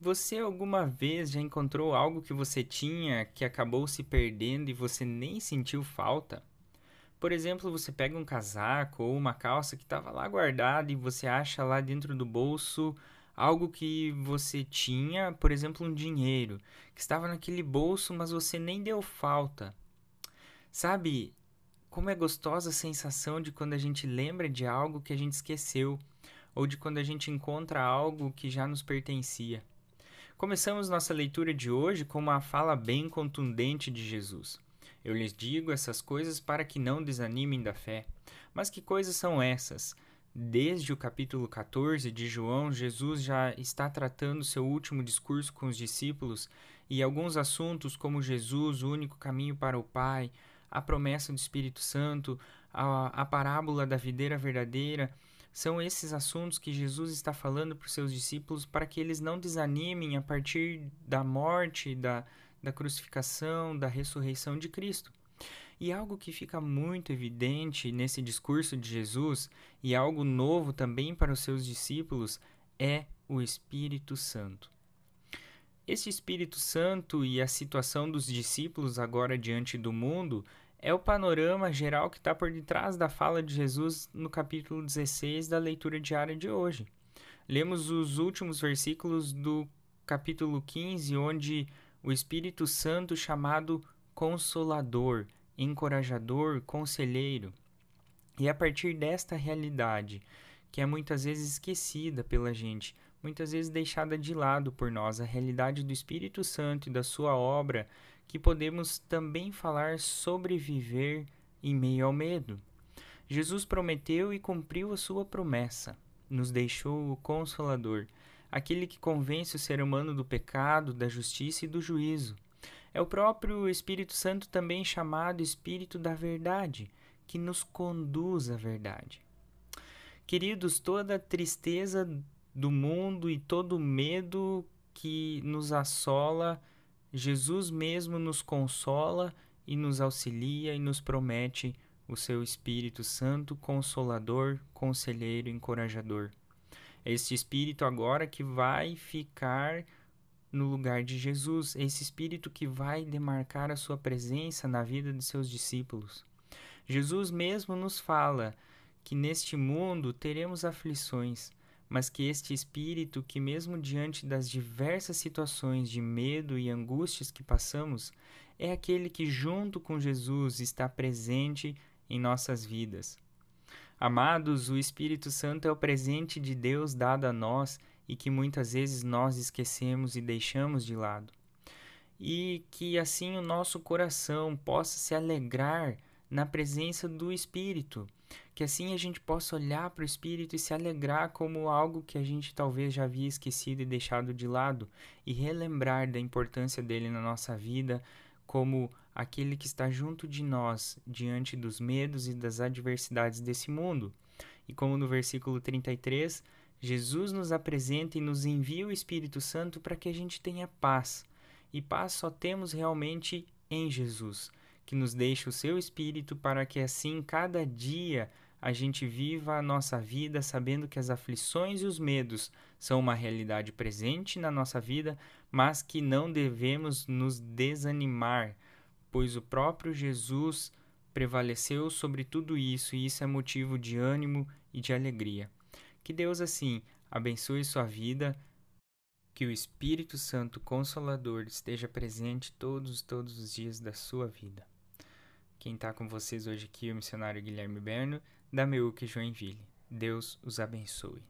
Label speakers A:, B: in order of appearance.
A: Você alguma vez já encontrou algo que você tinha que acabou se perdendo e você nem sentiu falta? Por exemplo, você pega um casaco ou uma calça que estava lá guardada e você acha lá dentro do bolso algo que você tinha, por exemplo, um dinheiro que estava naquele bolso, mas você nem deu falta. Sabe como é gostosa a sensação de quando a gente lembra de algo que a gente esqueceu ou de quando a gente encontra algo que já nos pertencia. Começamos nossa leitura de hoje com uma fala bem contundente de Jesus. Eu lhes digo essas coisas para que não desanimem da fé. Mas que coisas são essas? Desde o capítulo 14 de João, Jesus já está tratando seu último discurso com os discípulos e alguns assuntos, como Jesus, o único caminho para o Pai, a promessa do Espírito Santo, a, a parábola da videira verdadeira, são esses assuntos que Jesus está falando para os seus discípulos para que eles não desanimem a partir da morte, da, da crucificação, da ressurreição de Cristo. E algo que fica muito evidente nesse discurso de Jesus, e algo novo também para os seus discípulos, é o Espírito Santo. Este Espírito Santo e a situação dos discípulos agora diante do mundo é o panorama geral que está por detrás da fala de Jesus no capítulo 16 da leitura diária de hoje. Lemos os últimos versículos do capítulo 15, onde o Espírito Santo, chamado Consolador, Encorajador, Conselheiro. E a partir desta realidade, que é muitas vezes esquecida pela gente, muitas vezes deixada de lado por nós, a realidade do Espírito Santo e da sua obra que podemos também falar sobre viver em meio ao medo. Jesus prometeu e cumpriu a sua promessa. Nos deixou o Consolador, aquele que convence o ser humano do pecado, da justiça e do juízo. É o próprio Espírito Santo, também chamado Espírito da Verdade, que nos conduz à verdade. Queridos, toda tristeza do mundo e todo medo que nos assola Jesus mesmo nos consola e nos auxilia e nos promete o seu Espírito Santo, consolador, conselheiro, encorajador. É este Espírito agora que vai ficar no lugar de Jesus, esse Espírito que vai demarcar a sua presença na vida de seus discípulos. Jesus mesmo nos fala que neste mundo teremos aflições, mas que este espírito, que mesmo diante das diversas situações de medo e angústias que passamos, é aquele que, junto com Jesus, está presente em nossas vidas. Amados, o Espírito Santo é o presente de Deus dado a nós e que muitas vezes nós esquecemos e deixamos de lado. E que assim o nosso coração possa se alegrar na presença do Espírito que assim a gente possa olhar para o Espírito e se alegrar como algo que a gente talvez já havia esquecido e deixado de lado, e relembrar da importância dele na nossa vida como aquele que está junto de nós diante dos medos e das adversidades desse mundo. E como no versículo 33, Jesus nos apresenta e nos envia o Espírito Santo para que a gente tenha paz. E paz só temos realmente em Jesus, que nos deixa o seu Espírito para que assim cada dia a gente viva a nossa vida sabendo que as aflições e os medos são uma realidade presente na nossa vida, mas que não devemos nos desanimar, pois o próprio Jesus prevaleceu sobre tudo isso e isso é motivo de ânimo e de alegria. Que Deus, assim, abençoe sua vida, que o Espírito Santo Consolador esteja presente todos, todos os dias da sua vida. Quem está com vocês hoje aqui é o missionário Guilherme Berno, da Meuque Joinville. Deus os abençoe.